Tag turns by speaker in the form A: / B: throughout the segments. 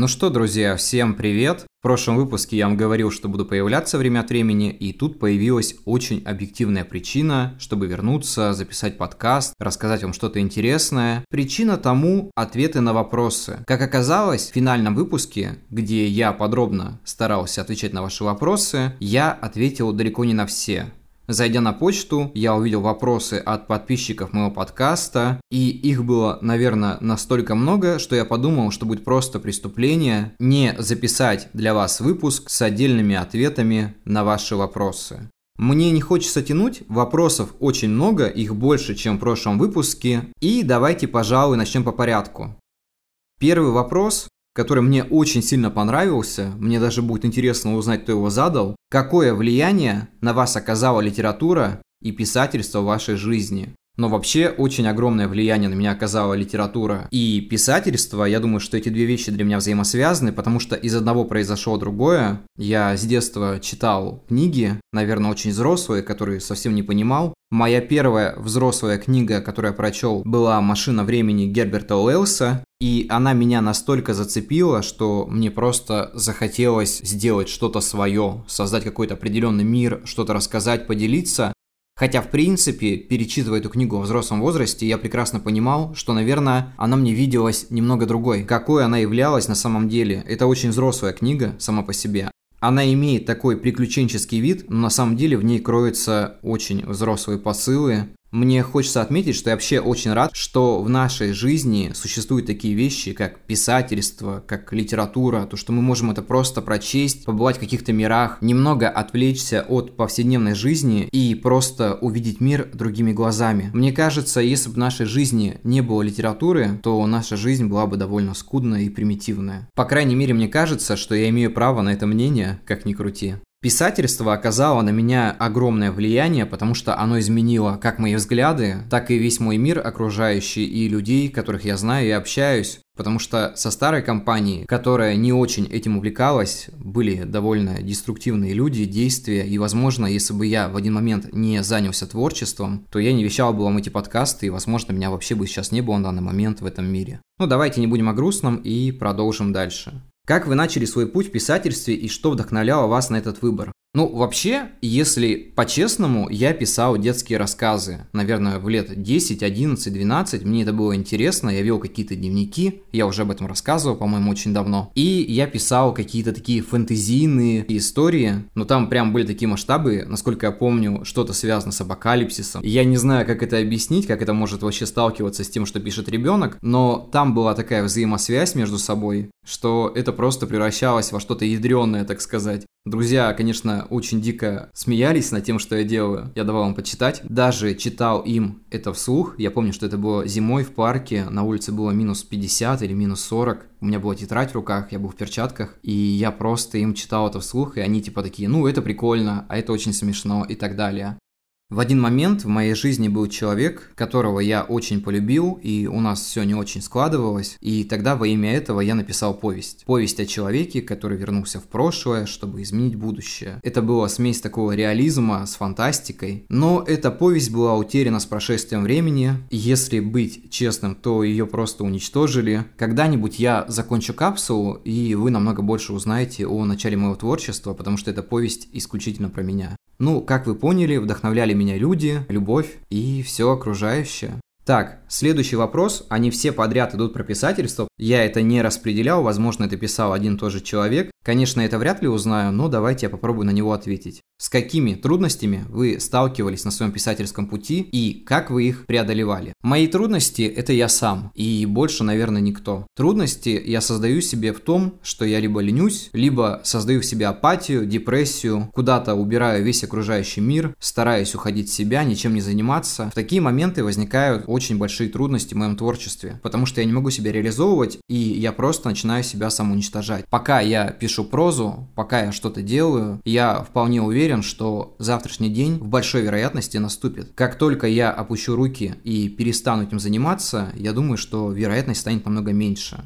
A: Ну что, друзья, всем привет! В прошлом выпуске я вам говорил, что буду появляться время от времени, и тут появилась очень объективная причина, чтобы вернуться, записать подкаст, рассказать вам что-то интересное. Причина тому – ответы на вопросы. Как оказалось, в финальном выпуске, где я подробно старался отвечать на ваши вопросы, я ответил далеко не на все. Зайдя на почту, я увидел вопросы от подписчиков моего подкаста, и их было, наверное, настолько много, что я подумал, что будет просто преступление не записать для вас выпуск с отдельными ответами на ваши вопросы. Мне не хочется тянуть, вопросов очень много, их больше, чем в прошлом выпуске, и давайте, пожалуй, начнем по порядку. Первый вопрос который мне очень сильно понравился, мне даже будет интересно узнать, кто его задал. Какое влияние на вас оказала литература и писательство в вашей жизни? Но вообще очень огромное влияние на меня оказала литература и писательство. Я думаю, что эти две вещи для меня взаимосвязаны, потому что из одного произошло другое. Я с детства читал книги, наверное, очень взрослые, которые совсем не понимал. Моя первая взрослая книга, которую я прочел, была «Машина времени» Герберта Уэллса. И она меня настолько зацепила, что мне просто захотелось сделать что-то свое, создать какой-то определенный мир, что-то рассказать, поделиться. Хотя, в принципе, перечитывая эту книгу во взрослом возрасте, я прекрасно понимал, что, наверное, она мне виделась немного другой. Какой она являлась на самом деле. Это очень взрослая книга сама по себе. Она имеет такой приключенческий вид, но на самом деле в ней кроются очень взрослые посылы, мне хочется отметить, что я вообще очень рад, что в нашей жизни существуют такие вещи, как писательство, как литература, то, что мы можем это просто прочесть, побывать в каких-то мирах, немного отвлечься от повседневной жизни и просто увидеть мир другими глазами. Мне кажется, если бы в нашей жизни не было литературы, то наша жизнь была бы довольно скудная и примитивная. По крайней мере, мне кажется, что я имею право на это мнение, как ни крути. Писательство оказало на меня огромное влияние, потому что оно изменило как мои взгляды, так и весь мой мир окружающий и людей, которых я знаю и общаюсь. Потому что со старой компанией, которая не очень этим увлекалась, были довольно деструктивные люди, действия, и, возможно, если бы я в один момент не занялся творчеством, то я не вещал бы вам эти подкасты, и, возможно, меня вообще бы сейчас не было на данный момент в этом мире. Ну, давайте не будем о грустном и продолжим дальше. Как вы начали свой путь в писательстве и что вдохновляло вас на этот выбор? Ну, вообще, если по-честному, я писал детские рассказы. Наверное, в лет 10, 11, 12 мне это было интересно, я вел какие-то дневники, я уже об этом рассказывал, по-моему, очень давно. И я писал какие-то такие фэнтезийные истории, но там прям были такие масштабы, насколько я помню, что-то связано с апокалипсисом. Я не знаю, как это объяснить, как это может вообще сталкиваться с тем, что пишет ребенок, но там была такая взаимосвязь между собой, что это просто превращалось во что-то ядреное, так сказать. Друзья, конечно, очень дико смеялись над тем, что я делаю. Я давал им почитать. Даже читал им это вслух. Я помню, что это было зимой в парке. На улице было минус 50 или минус 40. У меня была тетрадь в руках, я был в перчатках. И я просто им читал это вслух. И они типа такие, ну это прикольно, а это очень смешно и так далее. В один момент в моей жизни был человек, которого я очень полюбил, и у нас все не очень складывалось, и тогда во имя этого я написал повесть. Повесть о человеке, который вернулся в прошлое, чтобы изменить будущее. Это была смесь такого реализма с фантастикой, но эта повесть была утеряна с прошествием времени. Если быть честным, то ее просто уничтожили. Когда-нибудь я закончу капсулу, и вы намного больше узнаете о начале моего творчества, потому что эта повесть исключительно про меня. Ну, как вы поняли, вдохновляли меня люди, любовь и все окружающее. Так, следующий вопрос. Они все подряд идут про писательство. Я это не распределял, возможно, это писал один и тот же человек. Конечно, это вряд ли узнаю, но давайте я попробую на него ответить. С какими трудностями вы сталкивались на своем писательском пути и как вы их преодолевали? Мои трудности – это я сам, и больше, наверное, никто. Трудности я создаю себе в том, что я либо ленюсь, либо создаю в себе апатию, депрессию, куда-то убираю весь окружающий мир, стараюсь уходить в себя, ничем не заниматься. В такие моменты возникают очень большие трудности в моем творчестве, потому что я не могу себя реализовывать, и я просто начинаю себя самоуничтожать. Пока я пишу прозу, пока я что-то делаю, я вполне уверен, что завтрашний день в большой вероятности наступит. Как только я опущу руки и перестану этим заниматься, я думаю, что вероятность станет намного меньше.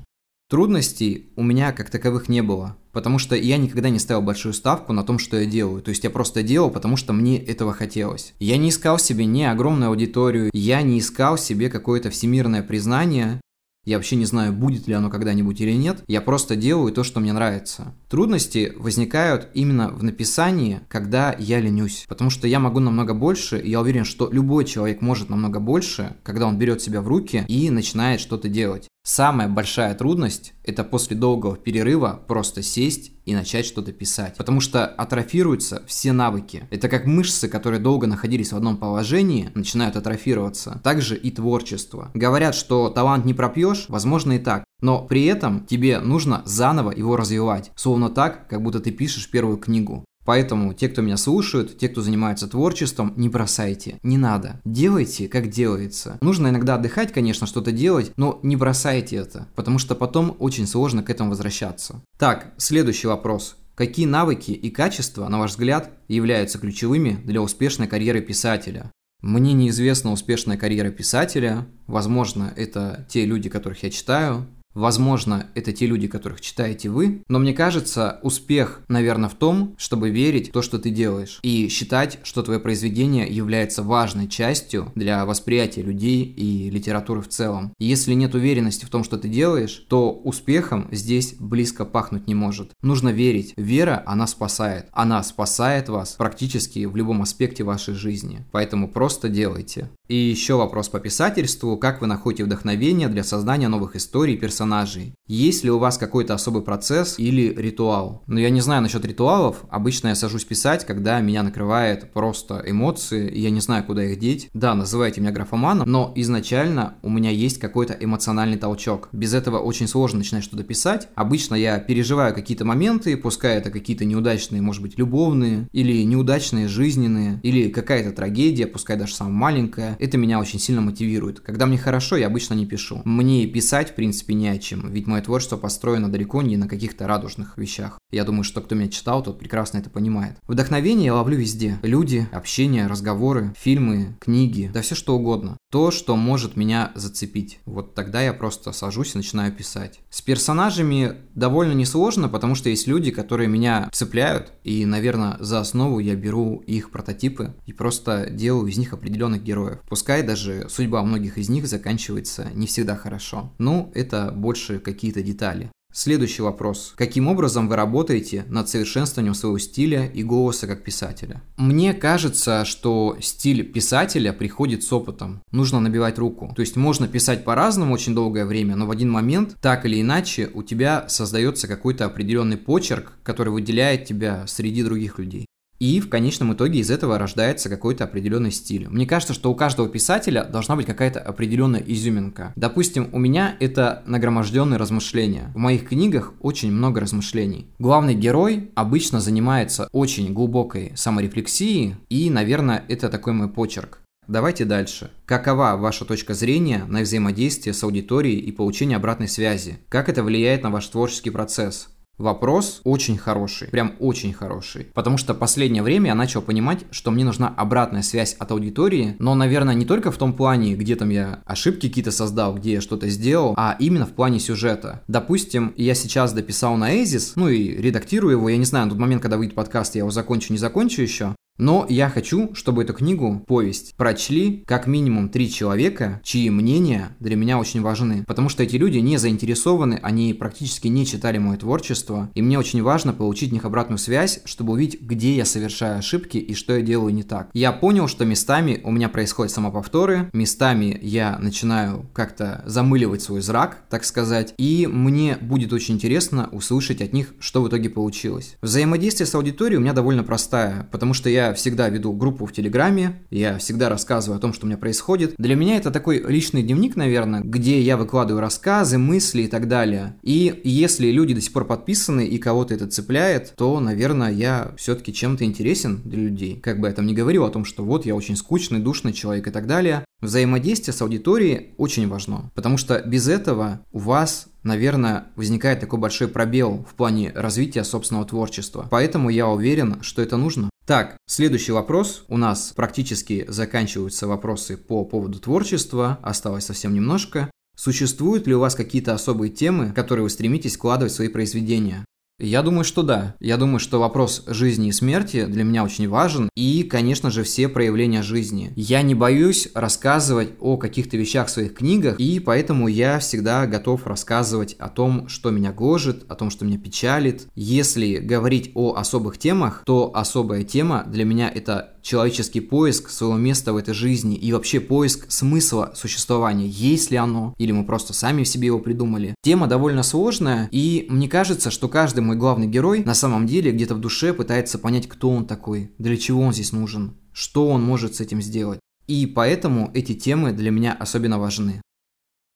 A: Трудностей у меня как таковых не было, потому что я никогда не ставил большую ставку на том, что я делаю. То есть я просто делал, потому что мне этого хотелось. Я не искал себе ни огромную аудиторию, я не искал себе какое-то всемирное признание, Я вообще не знаю, будет ли оно когда-нибудь или нет. Я просто делаю то, что мне нравится. Трудности возникают именно в написании, когда я ленюсь. Потому что я могу намного больше, и я уверен, что любой человек может намного больше, когда он берет себя в руки и начинает что-то делать. Самая большая трудность – это после долгого перерыва просто сесть и начать что-то писать. Потому что атрофируются все навыки. Это как мышцы, которые долго находились в одном положении, начинают атрофироваться. Также и творчество. Говорят, что талант не пропьешь, возможно и так. Но при этом тебе нужно заново его развивать. Словно так, как будто ты пишешь первую книгу. Поэтому те, кто меня слушают, те, кто занимается творчеством, не бросайте, не надо. Делайте, как делается. Нужно иногда отдыхать, конечно, что-то делать, но не бросайте это, потому что потом очень сложно к этому возвращаться. Так, следующий вопрос. Какие навыки и качества, на ваш взгляд, являются ключевыми для успешной карьеры писателя? Мне неизвестна успешная карьера писателя. Возможно, это те люди, которых я читаю. Возможно, это те люди, которых читаете вы, но мне кажется, успех, наверное, в том, чтобы верить в то, что ты делаешь, и считать, что твое произведение является важной частью для восприятия людей и литературы в целом. Если нет уверенности в том, что ты делаешь, то успехом здесь близко пахнуть не может. Нужно верить. Вера, она спасает. Она спасает вас практически в любом аспекте вашей жизни. Поэтому просто делайте. И еще вопрос по писательству. Как вы находите вдохновение для создания новых историй и персонажей? Есть ли у вас какой-то особый процесс или ритуал? Но ну, я не знаю насчет ритуалов. Обычно я сажусь писать, когда меня накрывает просто эмоции, и я не знаю, куда их деть. Да, называйте меня графоманом, но изначально у меня есть какой-то эмоциональный толчок. Без этого очень сложно начинать что-то писать. Обычно я переживаю какие-то моменты, пускай это какие-то неудачные, может быть, любовные, или неудачные жизненные, или какая-то трагедия, пускай даже самая маленькая, это меня очень сильно мотивирует. Когда мне хорошо, я обычно не пишу. Мне писать, в принципе, не о чем, ведь мое творчество построено далеко не на каких-то радужных вещах. Я думаю, что кто меня читал, тот прекрасно это понимает. Вдохновение я ловлю везде. Люди, общение, разговоры, фильмы, книги, да все что угодно. То, что может меня зацепить. Вот тогда я просто сажусь и начинаю писать. С персонажами довольно несложно, потому что есть люди, которые меня цепляют, и, наверное, за основу я беру их прототипы и просто делаю из них определенных героев. Пускай даже судьба многих из них заканчивается не всегда хорошо. Ну, это больше какие-то детали. Следующий вопрос. Каким образом вы работаете над совершенствованием своего стиля и голоса как писателя? Мне кажется, что стиль писателя приходит с опытом. Нужно набивать руку. То есть можно писать по-разному очень долгое время, но в один момент, так или иначе, у тебя создается какой-то определенный почерк, который выделяет тебя среди других людей. И в конечном итоге из этого рождается какой-то определенный стиль. Мне кажется, что у каждого писателя должна быть какая-то определенная изюминка. Допустим, у меня это нагроможденные размышления. В моих книгах очень много размышлений. Главный герой обычно занимается очень глубокой саморефлексией, и, наверное, это такой мой почерк. Давайте дальше. Какова ваша точка зрения на взаимодействие с аудиторией и получение обратной связи? Как это влияет на ваш творческий процесс? Вопрос очень хороший, прям очень хороший. Потому что последнее время я начал понимать, что мне нужна обратная связь от аудитории, но, наверное, не только в том плане, где там я ошибки какие-то создал, где я что-то сделал, а именно в плане сюжета. Допустим, я сейчас дописал на Эзис, ну и редактирую его, я не знаю, на тот момент, когда выйдет подкаст, я его закончу, не закончу еще, но я хочу, чтобы эту книгу, повесть, прочли как минимум три человека, чьи мнения для меня очень важны. Потому что эти люди не заинтересованы, они практически не читали мое творчество, и мне очень важно получить них обратную связь, чтобы увидеть, где я совершаю ошибки и что я делаю не так. Я понял, что местами у меня происходят самоповторы, местами я начинаю как-то замыливать свой зрак, так сказать, и мне будет очень интересно услышать от них, что в итоге получилось. Взаимодействие с аудиторией у меня довольно простая, потому что я всегда веду группу в Телеграме, я всегда рассказываю о том, что у меня происходит. Для меня это такой личный дневник, наверное, где я выкладываю рассказы, мысли и так далее. И если люди до сих пор подписаны и кого-то это цепляет, то, наверное, я все-таки чем-то интересен для людей. Как бы я там не говорил о том, что вот я очень скучный, душный человек и так далее. Взаимодействие с аудиторией очень важно, потому что без этого у вас наверное, возникает такой большой пробел в плане развития собственного творчества. Поэтому я уверен, что это нужно. Так, следующий вопрос. У нас практически заканчиваются вопросы по поводу творчества. Осталось совсем немножко. Существуют ли у вас какие-то особые темы, которые вы стремитесь вкладывать в свои произведения? Я думаю, что да. Я думаю, что вопрос жизни и смерти для меня очень важен. И, конечно же, все проявления жизни. Я не боюсь рассказывать о каких-то вещах в своих книгах, и поэтому я всегда готов рассказывать о том, что меня гложет, о том, что меня печалит. Если говорить о особых темах, то особая тема для меня это человеческий поиск своего места в этой жизни и вообще поиск смысла существования, есть ли оно, или мы просто сами в себе его придумали. Тема довольно сложная, и мне кажется, что каждый мой главный герой на самом деле где-то в душе пытается понять, кто он такой, для чего он здесь нужен, что он может с этим сделать. И поэтому эти темы для меня особенно важны.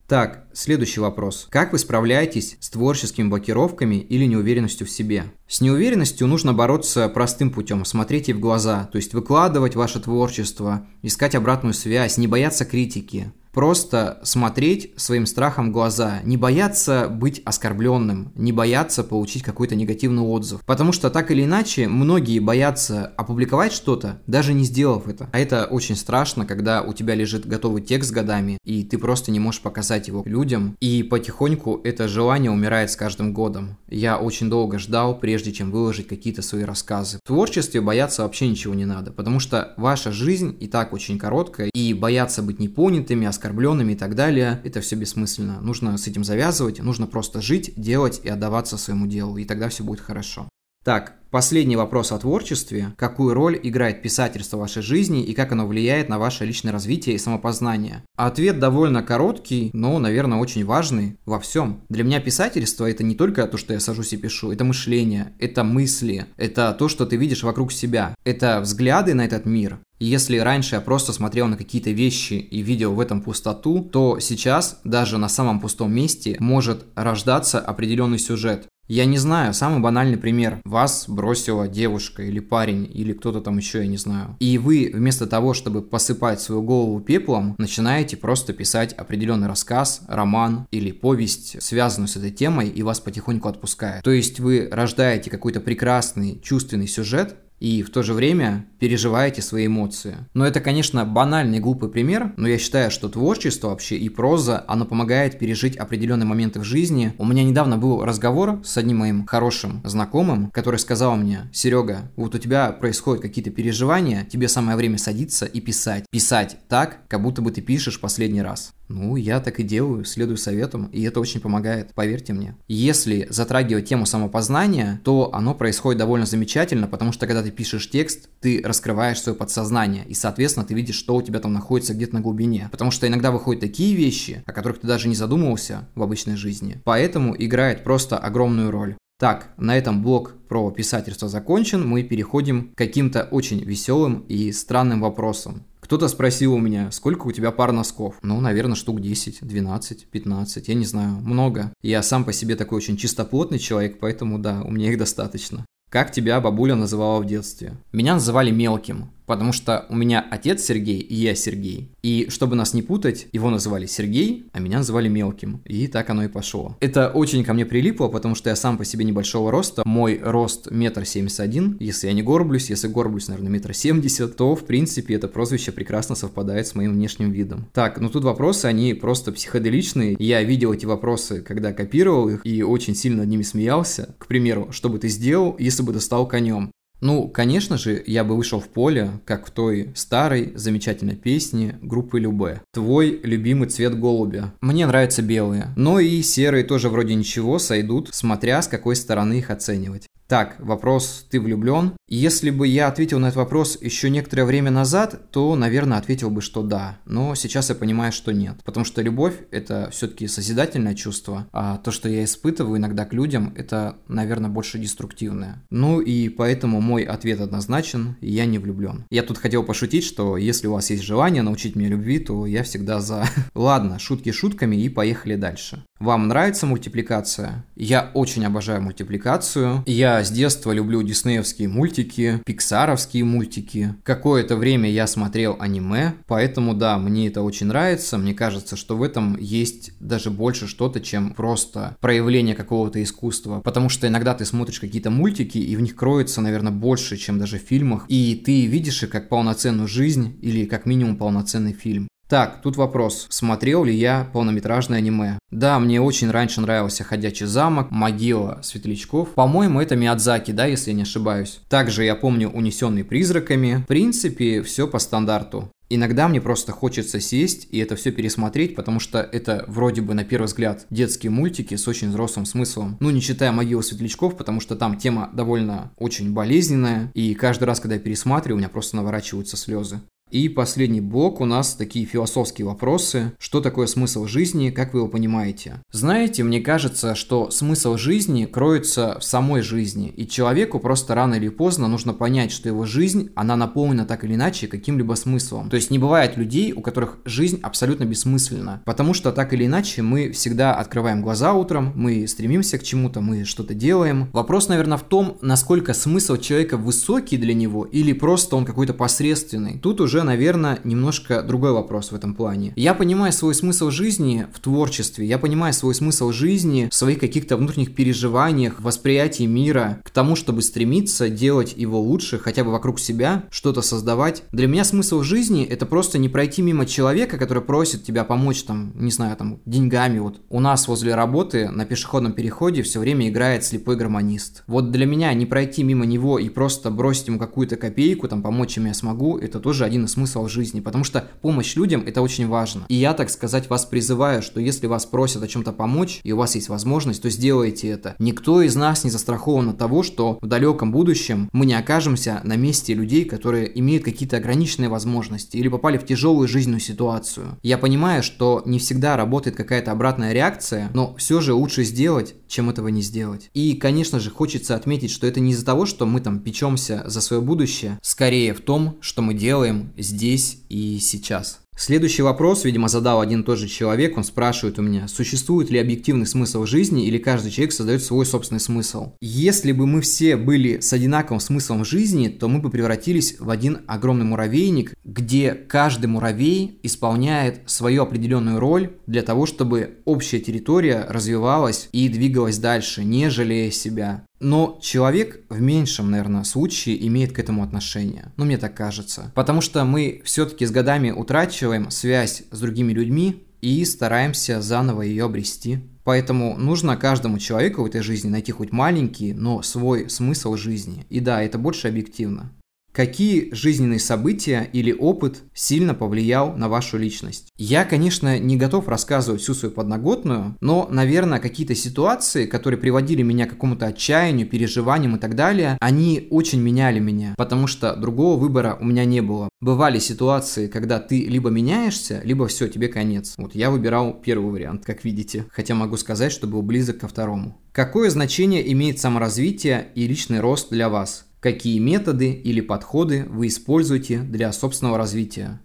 A: Так, следующий вопрос. Как вы справляетесь с творческими блокировками или неуверенностью в себе? С неуверенностью нужно бороться простым путем, смотреть ей в глаза, то есть выкладывать ваше творчество, искать обратную связь, не бояться критики просто смотреть своим страхом в глаза, не бояться быть оскорбленным, не бояться получить какой-то негативный отзыв. Потому что так или иначе, многие боятся опубликовать что-то, даже не сделав это. А это очень страшно, когда у тебя лежит готовый текст годами, и ты просто не можешь показать его людям. И потихоньку это желание умирает с каждым годом. Я очень долго ждал, прежде чем выложить какие-то свои рассказы. В творчестве бояться вообще ничего не надо, потому что ваша жизнь и так очень короткая, и бояться быть непонятыми, оскорбленными и так далее, это все бессмысленно. Нужно с этим завязывать, нужно просто жить, делать и отдаваться своему делу, и тогда все будет хорошо. Так, последний вопрос о творчестве. Какую роль играет писательство в вашей жизни и как оно влияет на ваше личное развитие и самопознание? Ответ довольно короткий, но, наверное, очень важный во всем. Для меня писательство это не только то, что я сажусь и пишу, это мышление, это мысли, это то, что ты видишь вокруг себя, это взгляды на этот мир, если раньше я просто смотрел на какие-то вещи и видел в этом пустоту, то сейчас даже на самом пустом месте может рождаться определенный сюжет. Я не знаю, самый банальный пример. Вас бросила девушка или парень, или кто-то там еще, я не знаю. И вы вместо того, чтобы посыпать свою голову пеплом, начинаете просто писать определенный рассказ, роман или повесть, связанную с этой темой, и вас потихоньку отпускает. То есть вы рождаете какой-то прекрасный чувственный сюжет, и в то же время переживаете свои эмоции. Но это, конечно, банальный глупый пример, но я считаю, что творчество вообще и проза, оно помогает пережить определенные моменты в жизни. У меня недавно был разговор с одним моим хорошим знакомым, который сказал мне, Серега, вот у тебя происходят какие-то переживания, тебе самое время садиться и писать. Писать так, как будто бы ты пишешь последний раз. Ну, я так и делаю, следую советам, и это очень помогает, поверьте мне. Если затрагивать тему самопознания, то оно происходит довольно замечательно, потому что когда ты пишешь текст, ты раскрываешь свое подсознание, и, соответственно, ты видишь, что у тебя там находится где-то на глубине. Потому что иногда выходят такие вещи, о которых ты даже не задумывался в обычной жизни. Поэтому играет просто огромную роль. Так, на этом блок про писательство закончен, мы переходим к каким-то очень веселым и странным вопросам. Кто-то спросил у меня, сколько у тебя пар носков? Ну, наверное, штук 10, 12, 15, я не знаю, много. Я сам по себе такой очень чистоплотный человек, поэтому да, у меня их достаточно. Как тебя бабуля называла в детстве? Меня называли мелким потому что у меня отец Сергей и я Сергей. И чтобы нас не путать, его называли Сергей, а меня называли Мелким. И так оно и пошло. Это очень ко мне прилипло, потому что я сам по себе небольшого роста. Мой рост метр семьдесят один. Если я не горблюсь, если горблюсь, наверное, метр семьдесят, то, в принципе, это прозвище прекрасно совпадает с моим внешним видом. Так, ну тут вопросы, они просто психоделичные. Я видел эти вопросы, когда копировал их, и очень сильно над ними смеялся. К примеру, что бы ты сделал, если бы ты стал конем? Ну, конечно же, я бы вышел в поле, как в той старой замечательной песне группы Любе. Твой любимый цвет голубя. Мне нравятся белые, но и серые тоже вроде ничего сойдут, смотря с какой стороны их оценивать. Так, вопрос «ты влюблен?» Если бы я ответил на этот вопрос еще некоторое время назад, то, наверное, ответил бы, что да. Но сейчас я понимаю, что нет. Потому что любовь – это все-таки созидательное чувство, а то, что я испытываю иногда к людям, это, наверное, больше деструктивное. Ну и поэтому мой ответ однозначен – я не влюблен. Я тут хотел пошутить, что если у вас есть желание научить меня любви, то я всегда за. Ладно, шутки шутками и поехали дальше. Вам нравится мультипликация? Я очень обожаю мультипликацию. Я с детства люблю диснеевские мультики, пиксаровские мультики. Какое-то время я смотрел аниме, поэтому да, мне это очень нравится. Мне кажется, что в этом есть даже больше что-то, чем просто проявление какого-то искусства. Потому что иногда ты смотришь какие-то мультики, и в них кроется, наверное, больше, чем даже в фильмах. И ты видишь их как полноценную жизнь или как минимум полноценный фильм. Так, тут вопрос. Смотрел ли я полнометражное аниме? Да, мне очень раньше нравился «Ходячий замок», «Могила светлячков». По-моему, это Миядзаки, да, если я не ошибаюсь. Также я помню «Унесенный призраками». В принципе, все по стандарту. Иногда мне просто хочется сесть и это все пересмотреть, потому что это вроде бы на первый взгляд детские мультики с очень взрослым смыслом. Ну, не считая «Могилу светлячков», потому что там тема довольно очень болезненная, и каждый раз, когда я пересматриваю, у меня просто наворачиваются слезы. И последний блок у нас такие философские вопросы. Что такое смысл жизни, как вы его понимаете? Знаете, мне кажется, что смысл жизни кроется в самой жизни, и человеку просто рано или поздно нужно понять, что его жизнь, она наполнена так или иначе каким-либо смыслом. То есть не бывает людей, у которых жизнь абсолютно бессмысленна, потому что так или иначе мы всегда открываем глаза утром, мы стремимся к чему-то, мы что-то делаем. Вопрос, наверное, в том, насколько смысл человека высокий для него или просто он какой-то посредственный. Тут уже уже, наверное, немножко другой вопрос в этом плане. Я понимаю свой смысл жизни в творчестве, я понимаю свой смысл жизни в своих каких-то внутренних переживаниях, восприятии мира, к тому, чтобы стремиться делать его лучше, хотя бы вокруг себя, что-то создавать. Для меня смысл жизни это просто не пройти мимо человека, который просит тебя помочь там, не знаю, там, деньгами. Вот у нас возле работы на пешеходном переходе все время играет слепой гармонист. Вот для меня не пройти мимо него и просто бросить ему какую-то копейку, там, помочь чем я смогу, это тоже один смысл в жизни, потому что помощь людям это очень важно. И я, так сказать, вас призываю, что если вас просят о чем-то помочь, и у вас есть возможность, то сделайте это. Никто из нас не застрахован от того, что в далеком будущем мы не окажемся на месте людей, которые имеют какие-то ограниченные возможности или попали в тяжелую жизненную ситуацию. Я понимаю, что не всегда работает какая-то обратная реакция, но все же лучше сделать, чем этого не сделать. И, конечно же, хочется отметить, что это не из-за того, что мы там печемся за свое будущее, скорее в том, что мы делаем здесь и сейчас. Следующий вопрос, видимо, задал один и тот же человек. Он спрашивает у меня, существует ли объективный смысл жизни или каждый человек создает свой собственный смысл? Если бы мы все были с одинаковым смыслом жизни, то мы бы превратились в один огромный муравейник, где каждый муравей исполняет свою определенную роль для того, чтобы общая территория развивалась и двигалась дальше, не жалея себя. Но человек в меньшем, наверное, случае имеет к этому отношение. Ну, мне так кажется. Потому что мы все-таки с годами утрачиваем связь с другими людьми и стараемся заново ее обрести. Поэтому нужно каждому человеку в этой жизни найти хоть маленький, но свой смысл жизни. И да, это больше объективно. Какие жизненные события или опыт сильно повлиял на вашу личность? Я, конечно, не готов рассказывать всю свою подноготную, но, наверное, какие-то ситуации, которые приводили меня к какому-то отчаянию, переживаниям и так далее, они очень меняли меня, потому что другого выбора у меня не было. Бывали ситуации, когда ты либо меняешься, либо все, тебе конец. Вот я выбирал первый вариант, как видите, хотя могу сказать, что был близок ко второму. Какое значение имеет саморазвитие и личный рост для вас? Какие методы или подходы вы используете для собственного развития.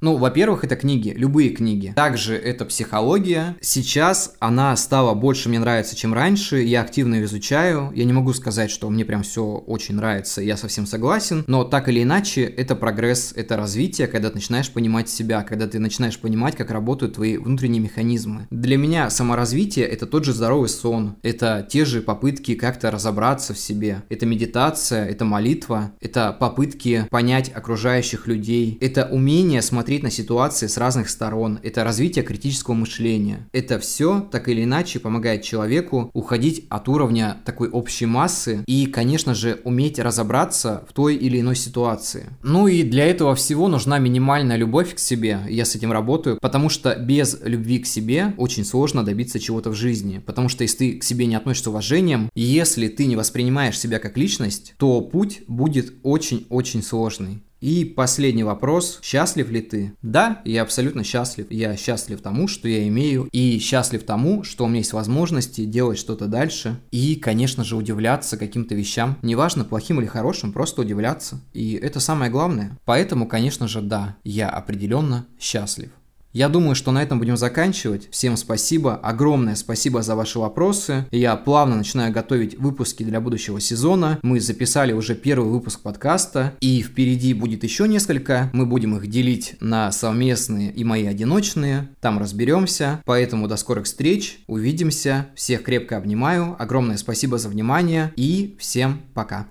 A: Ну, во-первых, это книги, любые книги. Также это психология. Сейчас она стала больше мне нравится, чем раньше. Я активно ее изучаю. Я не могу сказать, что мне прям все очень нравится, я совсем согласен. Но так или иначе, это прогресс, это развитие, когда ты начинаешь понимать себя, когда ты начинаешь понимать, как работают твои внутренние механизмы. Для меня саморазвитие это тот же здоровый сон. Это те же попытки как-то разобраться в себе. Это медитация, это молитва, это попытки понять окружающих людей. Это умение смотреть смотреть на ситуации с разных сторон, это развитие критического мышления. Это все так или иначе помогает человеку уходить от уровня такой общей массы и, конечно же, уметь разобраться в той или иной ситуации. Ну и для этого всего нужна минимальная любовь к себе, я с этим работаю, потому что без любви к себе очень сложно добиться чего-то в жизни, потому что если ты к себе не относишься уважением, если ты не воспринимаешь себя как личность, то путь будет очень-очень сложный. И последний вопрос. Счастлив ли ты? Да, я абсолютно счастлив. Я счастлив тому, что я имею. И счастлив тому, что у меня есть возможности делать что-то дальше. И, конечно же, удивляться каким-то вещам. Неважно, плохим или хорошим, просто удивляться. И это самое главное. Поэтому, конечно же, да, я определенно счастлив. Я думаю, что на этом будем заканчивать. Всем спасибо, огромное спасибо за ваши вопросы. Я плавно начинаю готовить выпуски для будущего сезона. Мы записали уже первый выпуск подкаста, и впереди будет еще несколько. Мы будем их делить на совместные и мои одиночные. Там разберемся. Поэтому до скорых встреч, увидимся. Всех крепко обнимаю. Огромное спасибо за внимание и всем пока.